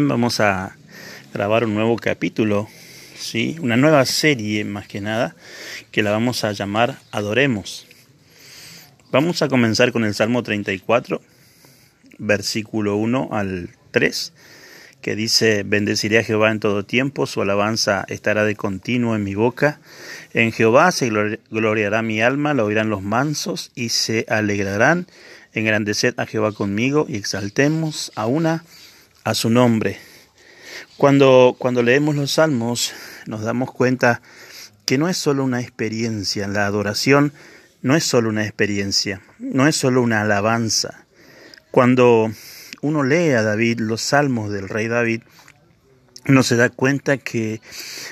Vamos a grabar un nuevo capítulo, ¿sí? una nueva serie más que nada, que la vamos a llamar Adoremos. Vamos a comenzar con el Salmo 34, versículo 1 al 3, que dice, bendeciré a Jehová en todo tiempo, su alabanza estará de continuo en mi boca. En Jehová se gloriará mi alma, lo oirán los mansos y se alegrarán. Engrandeced a Jehová conmigo y exaltemos a una a su nombre. Cuando, cuando leemos los salmos nos damos cuenta que no es solo una experiencia, la adoración no es solo una experiencia, no es solo una alabanza. Cuando uno lee a David, los salmos del rey David, uno se da cuenta que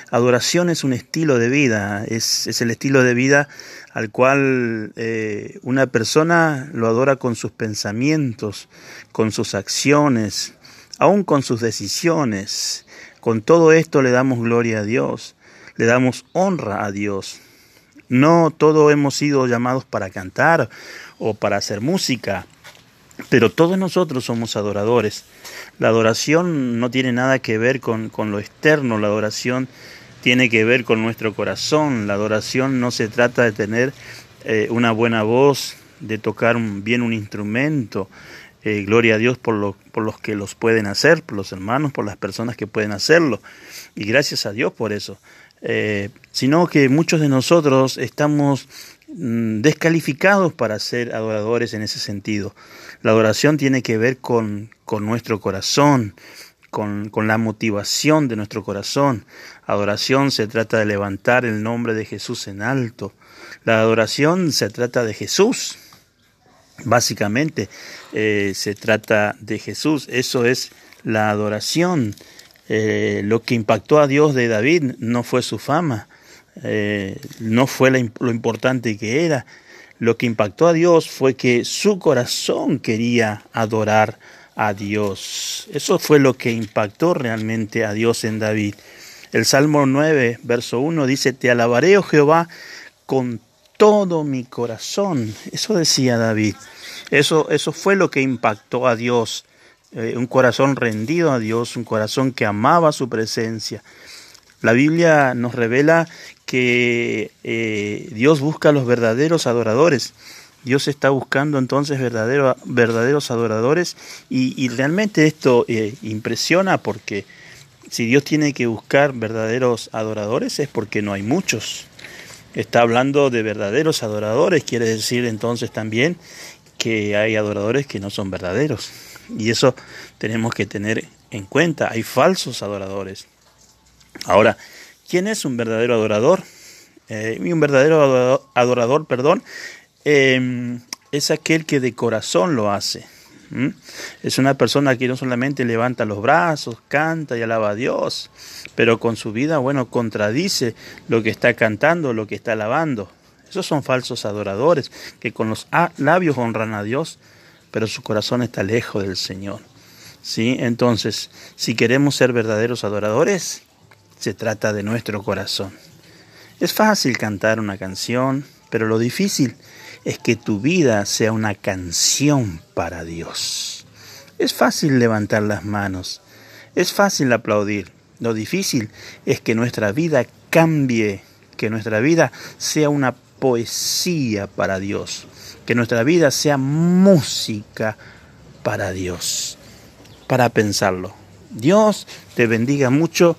adoración es un estilo de vida, es, es el estilo de vida al cual eh, una persona lo adora con sus pensamientos, con sus acciones, aún con sus decisiones. Con todo esto le damos gloria a Dios, le damos honra a Dios. No todos hemos sido llamados para cantar o para hacer música, pero todos nosotros somos adoradores. La adoración no tiene nada que ver con, con lo externo, la adoración tiene que ver con nuestro corazón. La adoración no se trata de tener eh, una buena voz, de tocar bien un instrumento, eh, gloria a Dios por, por los que los pueden hacer, por los hermanos, por las personas que pueden hacerlo. Y gracias a Dios por eso. Eh, sino que muchos de nosotros estamos mm, descalificados para ser adoradores en ese sentido. La adoración tiene que ver con, con nuestro corazón, con, con, la motivación de nuestro corazón. Adoración se trata de levantar el nombre de Jesús en alto. La adoración se trata de Jesús. Básicamente eh, se trata de Jesús, eso es la adoración. Eh, lo que impactó a Dios de David no fue su fama, eh, no fue lo importante que era. Lo que impactó a Dios fue que su corazón quería adorar a Dios. Eso fue lo que impactó realmente a Dios en David. El Salmo 9, verso 1 dice, Te alabaré, oh Jehová, con todo mi corazón. Eso decía David. Eso, eso fue lo que impactó a Dios. Eh, un corazón rendido a Dios, un corazón que amaba su presencia. La Biblia nos revela que eh, Dios busca a los verdaderos adoradores. Dios está buscando entonces verdaderos adoradores y, realmente esto eh, impresiona porque si Dios tiene que buscar verdaderos adoradores es porque no hay muchos está hablando de verdaderos adoradores, quiere decir entonces también que hay adoradores que no son verdaderos. Y eso tenemos que tener en cuenta. Hay falsos adoradores. Ahora, ¿quién es un verdadero adorador? Eh, un verdadero adorador, perdón, eh, es aquel que de corazón lo hace. Es una persona que no solamente levanta los brazos, canta y alaba a Dios, pero con su vida, bueno, contradice lo que está cantando, lo que está alabando. Esos son falsos adoradores que con los labios honran a Dios, pero su corazón está lejos del Señor. ¿Sí? Entonces, si queremos ser verdaderos adoradores, se trata de nuestro corazón. Es fácil cantar una canción, pero lo difícil es que tu vida sea una canción para Dios. Es fácil levantar las manos, es fácil aplaudir. Lo difícil es que nuestra vida cambie, que nuestra vida sea una poesía para Dios, que nuestra vida sea música para Dios, para pensarlo. Dios te bendiga mucho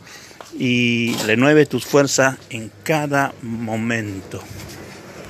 y renueve tus fuerzas en cada momento.